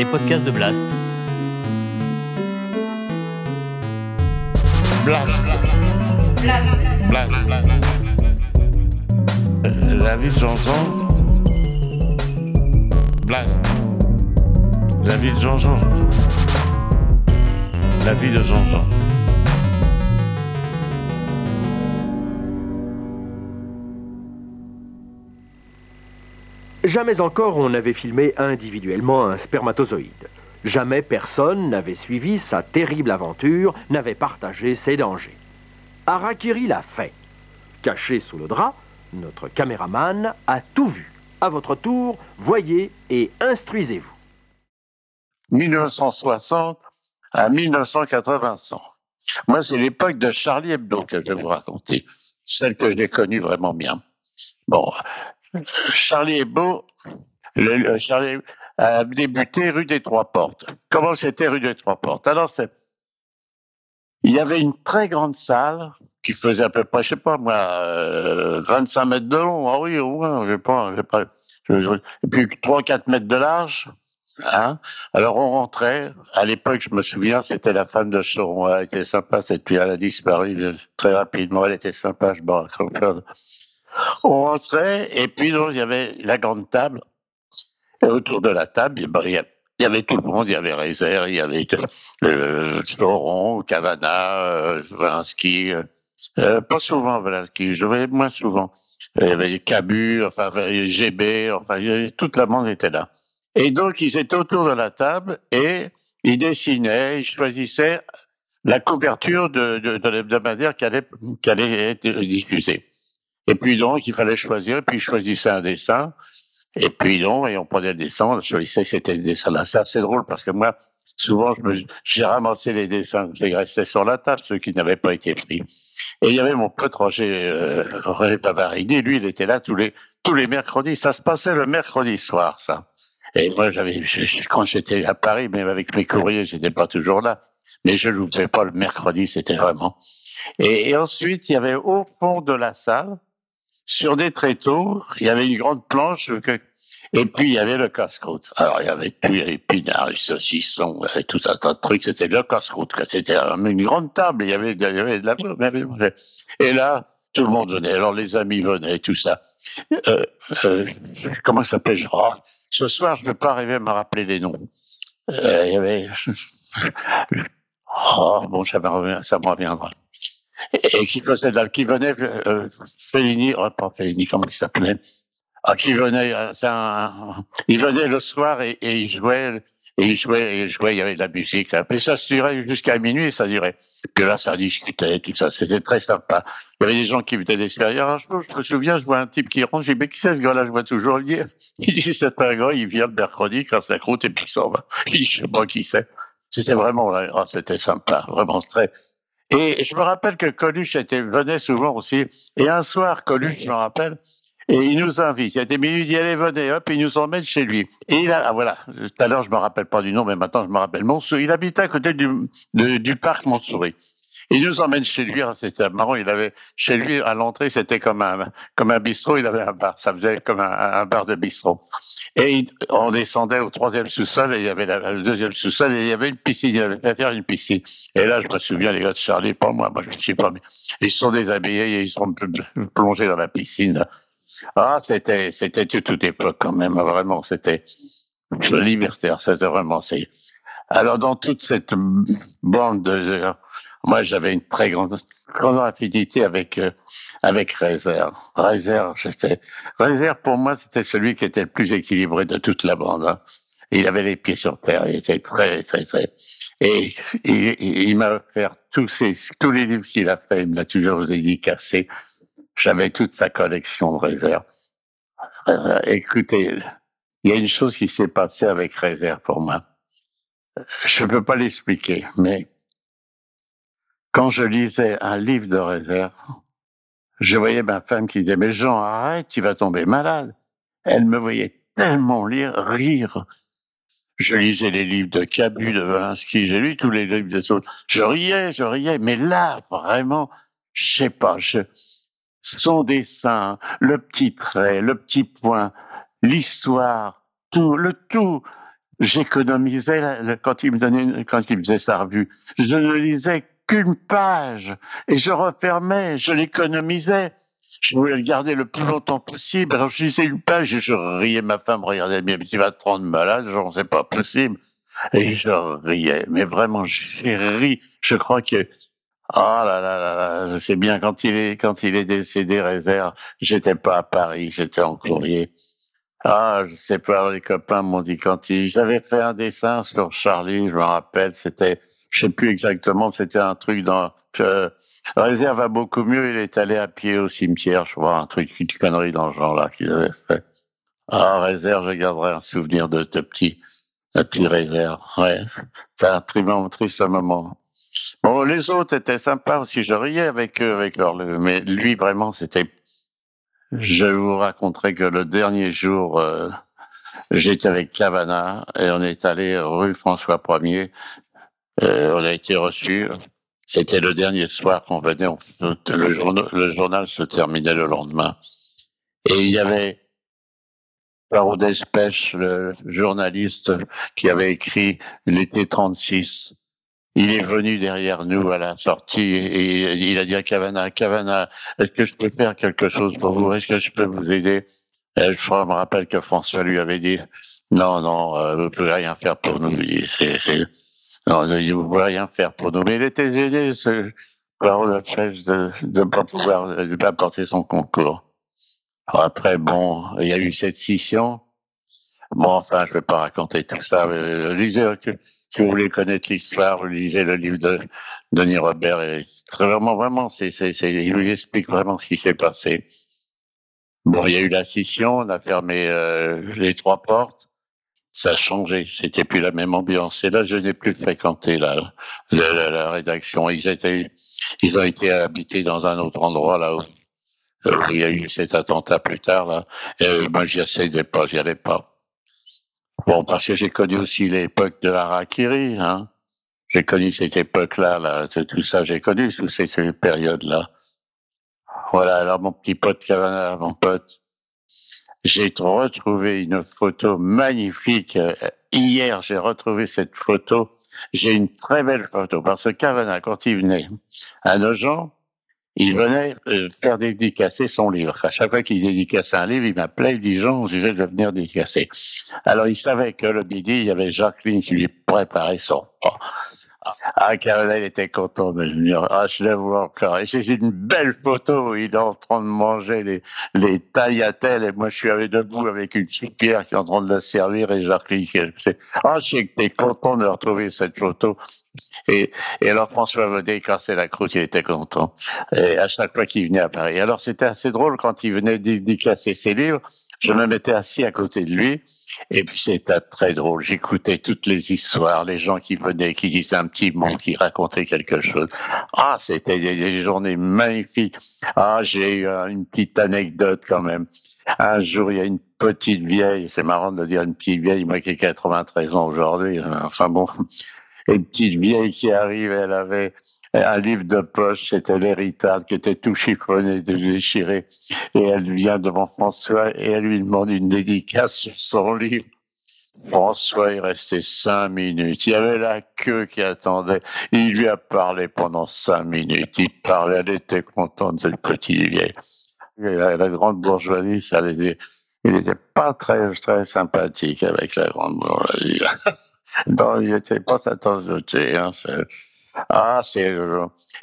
les podcasts de Blast. Blast. Blast. Euh, La vie de Jean-Jean. Blast. La vie de Jean-Jean. La vie de Jean-Jean. Jamais encore on n'avait filmé individuellement un spermatozoïde. Jamais personne n'avait suivi sa terrible aventure, n'avait partagé ses dangers. Harakiri l'a fait. Caché sous le drap, notre caméraman a tout vu. À votre tour, voyez et instruisez-vous. 1960 à 1980. Moi, c'est l'époque de Charlie Hebdo que je vais vous raconter. Celle que j'ai connue vraiment bien. Bon, Charlie Hebdo, le, le Charlie a débuté rue des Trois Portes. Comment c'était rue des Trois Portes? Alors, c'est, il y avait une très grande salle qui faisait à peu près, je sais pas moi, euh, 25 mètres de long. Ah oui, au moins, je sais pas, pas. et puis 3-4 mètres de large. Hein Alors on rentrait. À l'époque, je me souviens, c'était la femme de Choron. Elle était sympa. Cette puis elle a disparu euh, très rapidement. Elle était sympa. Je me. On rentrait et puis donc, il y avait la grande table. Et autour de la table, il y avait tout le monde. Il y avait Rézer, il y avait euh, Choron, Cavana, euh, Valinsky. euh, euh, pas souvent Valinsky. Je voyais moins souvent. Il y avait Cabu, enfin GB, enfin toute la bande était là. Et donc, ils étaient autour de la table et ils dessinaient, ils choisissaient la couverture de, de, de l'hebdomadaire qui allait, qui allait être diffusée. Et puis donc, il fallait choisir, et puis ils choisissaient un dessin. Et puis donc, et on prenait le dessin, on choisissait c'était le dessin là. C'est assez drôle parce que moi, souvent, j'ai ramassé les dessins, ils restaient sur la table, ceux qui n'avaient pas été pris. Et il y avait mon pote Roger, euh, Roger Bavarini, lui, il était là tous les, tous les mercredis. Ça se passait le mercredi soir, ça. Et moi, j'avais, quand j'étais à Paris, même avec mes courriers, j'étais pas toujours là. Mais je loupais pas le mercredi, c'était vraiment. Et ensuite, il y avait au fond de la salle, sur des tréteaux, il y avait une grande planche, que- et puis il y avait le casse-croûte. Alors, il y avait tout, les épinards, les saucissons, et tout un tas de trucs. C'était le casse-croûte. C'était une grande table, il y avait, il y avait de la il y avait- Et là, tout le monde venait. Alors, les amis venaient, tout ça. Euh, euh, comment s'appelle oh, Ce soir, je ne peux pas arriver à me rappeler les noms. Euh, il y avait... Oh, bon, ça me reviendra. Et, et qui faisait qui venait, euh, Fellini, oh, pas Fellini, comment il s'appelait? Ah, qui venait, euh, un, il venait le soir et, il jouait, et il jouait, et il jouait, il y avait de la musique. Et ça se durait jusqu'à minuit, ça durait. Puis là, ça discutait, tout ça. C'était très sympa. Il y avait des gens qui venaient d'extérieur. Je, me souviens, je vois un type qui rentre, j'ai dit, mais qui c'est ce gars-là? Je vois toujours le dire. Il dit, c'est pas un gars, il vient le mercredi, quand ça croûte, et puis il s'en va. Il dit, je sais pas qui c'est. C'était vraiment, ah, c'était sympa, vraiment très. Et je me rappelle que Coluche était, venait souvent aussi. Et un soir, Coluche, je me rappelle, et il nous invite. Il a des minutes, il dit, allez, venez, hop, il nous emmène chez lui. Et il a, ah, voilà, tout à l'heure, je me rappelle pas du nom, mais maintenant, je me rappelle. Montsouris, il habitait à côté du, du parc Montsouris. Il nous emmène chez lui, hein, c'était marrant, il avait, chez lui, à l'entrée, c'était comme un, comme un bistrot, il avait un bar, ça faisait comme un, un bar de bistrot. Et il- on descendait au troisième sous-sol, et il y avait le deuxième sous-sol, et il y avait une piscine, il avait fait faire une piscine. Et là, je me souviens, les gars de Charlie, pas moi, moi, je ne sais pas, mais ils sont déshabillés et ils sont plongés dans la piscine. Ah, c'était, c'était toute, toute époque quand même, vraiment, c'était libertaire, c'était vraiment, c'est, alors dans toute cette bande de, de- moi j'avais une très grande, grande affinité avec, euh, avec Réserve. Réserve, j'étais, Réserve pour moi c'était celui qui était le plus équilibré de toute la bande, hein. Il avait les pieds sur terre, il était très, très, très, et il, il, m'a offert tous ces, tous les livres qu'il a fait, il me l'a toujours dédicacé. J'avais toute sa collection de réserve. Euh, écoutez, il y a une chose qui s'est passée avec réserve pour moi. Je peux pas l'expliquer, mais quand je lisais un livre de réserve, je voyais ma femme qui disait, mais Jean, arrête, tu vas tomber malade. Elle me voyait tellement lire, rire. Je lisais les livres de Cabu, de Valinsky, j'ai lu tous les livres des autres. Je riais, je riais, mais là, vraiment, je sais pas, je, son dessin, le petit trait, le petit point, l'histoire, tout, le tout. j'économisais quand il me donnait, quand il me faisait sa revue. Je ne lisais qu'une page et je refermais, je l'économisais. Je voulais le garder le plus longtemps possible. Alors je lisais une page et je riais. Ma femme regardait bien, mais tu vas te rendre malade, genre c'est pas possible. Et je riais, mais vraiment j'ai ri. Je crois que ah là là là là, je sais bien quand il est quand il est décédé réserve, j'étais pas à Paris, j'étais en courrier. Ah, je sais pas, les copains m'ont dit quand ils avaient fait un dessin sur Charlie, je me rappelle, c'était, je sais plus exactement, c'était un truc dans, Réserve va beaucoup mieux, il est allé à pied au cimetière, je vois, un truc, une connerie dans ce genre-là qu'il avait fait. Ah, Réserve, je garderai un souvenir de ce petit, un petit Réserve, ouais. C'est un triste moment. Bon, les autres étaient sympas aussi, je riais avec eux, avec leur, mais lui, vraiment, c'était je vous raconterai que le dernier jour, euh, j'étais avec Cavana et on est allé rue François 1er. Euh, on a été reçus. C'était le dernier soir qu'on venait. Le, journal, le journal se terminait le lendemain. Et il y avait Parodès Pêche, le journaliste qui avait écrit l'été 36 il est venu derrière nous à la sortie et il a dit à Cavana, Cavana, est-ce que je peux faire quelque chose pour vous? Est-ce que je peux vous aider? Et Je me rappelle que François lui avait dit, non, non, euh, vous ne pouvez rien faire pour nous. C'est, c'est, non, vous ne pouvez rien faire pour nous. Mais il était gêné, ce parole de de ne pas pouvoir, de pas porter son concours. après, bon, il y a eu cette scission. Bon, enfin, je vais pas raconter tout ça. lisez, si vous voulez connaître l'histoire, lisez le livre de Denis Robert. Et vraiment, vraiment, c'est, c'est, c'est, il lui explique vraiment ce qui s'est passé. Bon, il y a eu la scission, on a fermé euh, les trois portes. Ça a changé, c'était plus la même ambiance. Et là, je n'ai plus fréquenté la, la, rédaction. Ils étaient, ils ont été habités dans un autre endroit là où, il y a eu cet attentat plus tard là. Moi, j'y essayais pas, j'y allais pas. Bon, parce que j'ai connu aussi l'époque de Harakiri, hein. J'ai connu cette époque-là, là, tout ça, j'ai connu toutes ces, périodes-là. Voilà, alors mon petit pote Cavana, mon pote, j'ai retrouvé une photo magnifique. Hier, j'ai retrouvé cette photo. J'ai une très belle photo parce que Cavana, quand il venait à nos gens, il venait euh, faire dédicacer son livre. À chaque fois qu'il dédicaçait un livre, il m'appelait, il dit Jean, je vais venir dédicacer. Alors il savait que le midi, il y avait Jacqueline qui lui préparait son ah, Caroline était content de venir. Ah, je le vois encore. Et c'est une belle photo où il est en train de manger les, les taillatelles et moi je suis avec debout avec une soupière qui est en train de la servir et Jacqueline Ah, je content de retrouver cette photo. Et, et alors François Vaudet, c'est la croûte, il était content. Et à chaque fois qu'il venait à Paris. Alors c'était assez drôle quand il venait dédicacer ses livres. Je me mettais assis à côté de lui et puis c'était très drôle. J'écoutais toutes les histoires, les gens qui venaient, qui disaient un petit mot, qui racontaient quelque chose. Ah, c'était des, journées magnifiques. Ah, j'ai eu une petite anecdote quand même. Un jour, il y a une petite vieille, c'est marrant de dire une petite vieille, moi qui ai 93 ans aujourd'hui, enfin bon, une petite vieille qui arrive, elle avait un livre de poche, c'était l'héritage qui était tout chiffonné, déchiré. Et elle vient devant François et elle lui demande une dédicace sur son livre. François est resté cinq minutes. Il y avait la queue qui attendait. Il lui a parlé pendant cinq minutes. Il parlait, elle était contente, cette petite vieille. La, la, grande bourgeoisie, ça l'était. Il n'était pas très, très sympathique avec la grande bourgeoisie. non, il n'était pas sa de. Hein, ah, c'est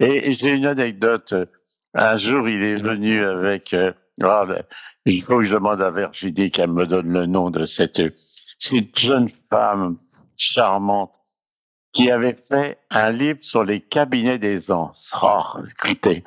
Et, j'ai une anecdote. Un jour, il est venu avec. Euh, ah, il faut que je demande à Virginie qu'elle me donne le nom de cette, cette jeune femme charmante qui avait fait un livre sur les cabinets des anses. Oh, écoutez.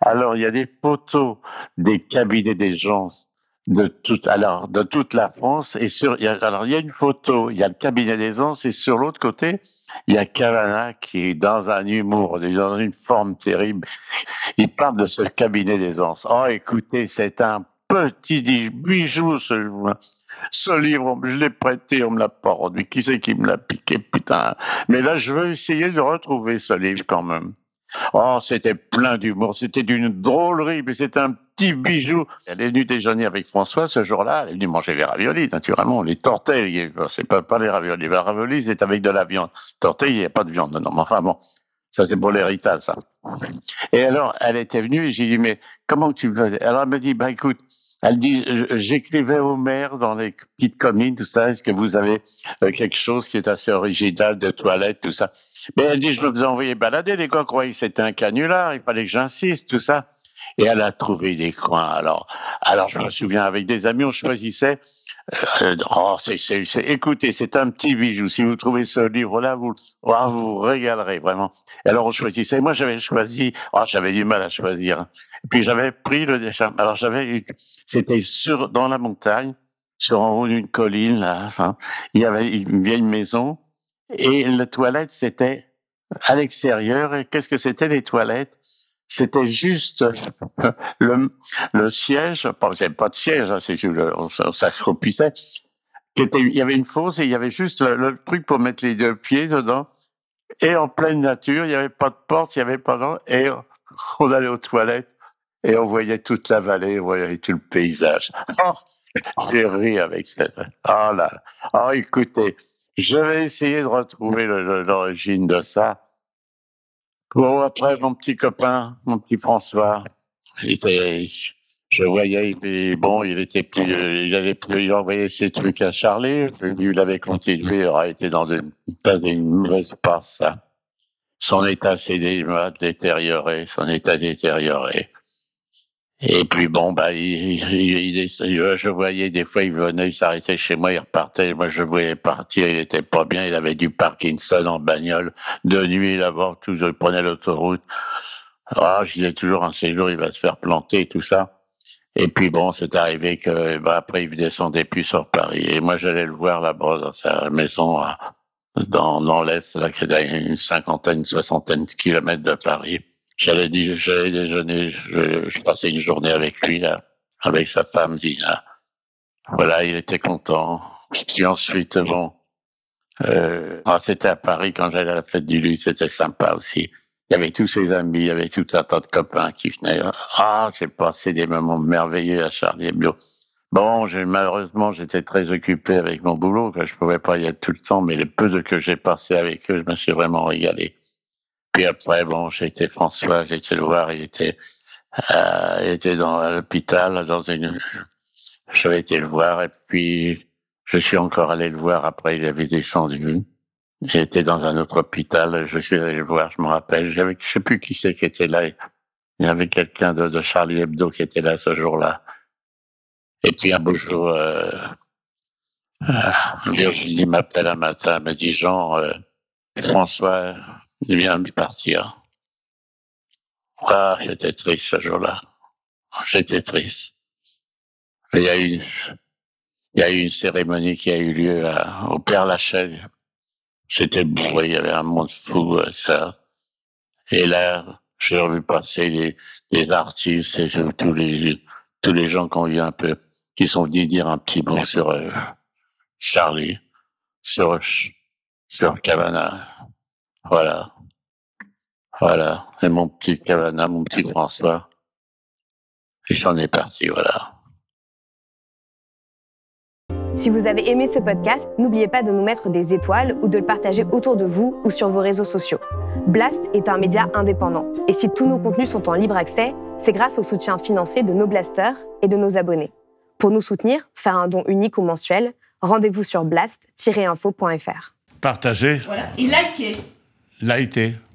Alors, il y a des photos des cabinets des anses de toute alors de toute la France et sur il y a, alors il y a une photo il y a le cabinet des anses et sur l'autre côté il y a Cavana qui est dans un humour dans une forme terrible. Il parle de ce cabinet des anses oh écoutez c'est un petit bijou ce, ce livre je l'ai prêté on me l'a pas rendu. Qui c'est qui me l'a piqué putain? Mais là je veux essayer de retrouver ce livre quand même. Oh, c'était plein d'humour, c'était d'une drôlerie, mais c'était un petit bijou. Elle est venue déjeuner avec François ce jour-là. Elle est venue manger les raviolis, naturellement. Les tortilles, c'est pas, pas les raviolis. Les raviolis, c'est avec de la viande. Tortilles, il n'y a pas de viande. Non, mais enfin bon. Ça, c'est pour l'héritage, ça. Et alors, elle était venue et j'ai dit, mais comment tu veux? Alors, elle me dit, bah, écoute, elle dit, j'écrivais au maire dans les petites communes, tout ça, est-ce que vous avez euh, quelque chose qui est assez original, de toilettes, tout ça? Mais elle dit, je me faisais envoyer balader, les gars croyaient que c'était un canular, il fallait que j'insiste, tout ça. Et elle a trouvé des coins. Alors, alors je me souviens, avec des amis, on choisissait euh, oh, c'est, c'est, c'est, écoutez, c'est un petit bijou. Si vous trouvez ce livre-là, vous, oh, vous vous régalerez vraiment. Et alors on choisissait. Moi, j'avais choisi. Oh, j'avais du mal à choisir. Puis j'avais pris le. Alors j'avais, c'était sur dans la montagne, sur en haut d'une colline là. Enfin, il y avait une vieille maison et la toilette c'était à l'extérieur. Et qu'est-ce que c'était les toilettes? C'était juste le, le siège, pas, pas de siège, hein, c'est on, on s'accroupissait. Il y avait une fosse et il y avait juste le, truc pour mettre les deux pieds dedans. Et en pleine nature, il n'y avait pas de porte, il n'y avait pas de... Et on allait aux toilettes et on voyait toute la vallée, on voyait tout le paysage. J'ai ri avec ça. Oh là, oh écoutez, je vais essayer de retrouver l'origine de ça. Bon, après, mon petit copain, mon petit François, il était, je voyais, il, bon, il était plus, il avait plus, il envoyait ses trucs à Charlie, il avait continué, il aurait été dans une, dans une mauvaise passe, Son état s'est détérioré, son état détérioré. Et puis bon, bah, il, il, je voyais des fois, il venait, il s'arrêtait chez moi, il repartait. Moi, je voyais partir, il était pas bien. Il avait du Parkinson en bagnole de nuit là-bas, toujours, il prenait l'autoroute. Ah, je disais toujours un séjour, il va se faire planter, tout ça. Et puis bon, c'est arrivé que, bah, après, il descendait plus sur Paris. Et moi, j'allais le voir là-bas dans sa maison, dans, dans l'Est, là, qui est à une cinquantaine, soixantaine de kilomètres de Paris. J'allais j'allais déjeuner, je, je, passais une journée avec lui, là, avec sa femme, Dina. Voilà, il était content. Puis ensuite, bon, euh, ah, c'était à Paris quand j'allais à la fête du Luc, c'était sympa aussi. Il y avait tous ses amis, il y avait tout un tas de copains qui venaient. Ah, j'ai passé des moments merveilleux à Charlie Hebdo. Bon, malheureusement, j'étais très occupé avec mon boulot, que je pouvais pas y être tout le temps, mais le peu de que j'ai passé avec eux, je me suis vraiment régalé. Puis après, bon, j'ai été François, j'ai été le voir, il était, euh, était dans l'hôpital, dans une, j'avais été le voir, et puis, je suis encore allé le voir après, il avait descendu. Il était dans un autre hôpital, je suis allé le voir, je me rappelle, j'avais, je sais plus qui c'est qui était là. Il y avait quelqu'un de, Charlie Hebdo qui était là ce jour-là. Et puis un beau jour, euh, euh, Virginie m'appelle un matin, elle me dit Jean, François, il vient de partir. Ah, j'étais triste ce jour-là. J'étais triste. Il y a eu, il y a eu une cérémonie qui a eu lieu au Père Lachaise. C'était bourré, il y avait un monde fou, euh, ça. Et là, j'ai vu passer les, les artistes et tous les, tous les gens ont eu un peu, qui sont venus dire un petit mot sur euh, Charlie, sur, sur Cavana. Voilà. Voilà. Et mon petit Cavana, mon petit François. Il s'en est parti, voilà. Si vous avez aimé ce podcast, n'oubliez pas de nous mettre des étoiles ou de le partager autour de vous ou sur vos réseaux sociaux. Blast est un média indépendant et si tous nos contenus sont en libre accès, c'est grâce au soutien financier de nos blasters et de nos abonnés. Pour nous soutenir, faire un don unique ou mensuel, rendez-vous sur blast-info.fr. Partagez. Voilà. Et likez. Likez.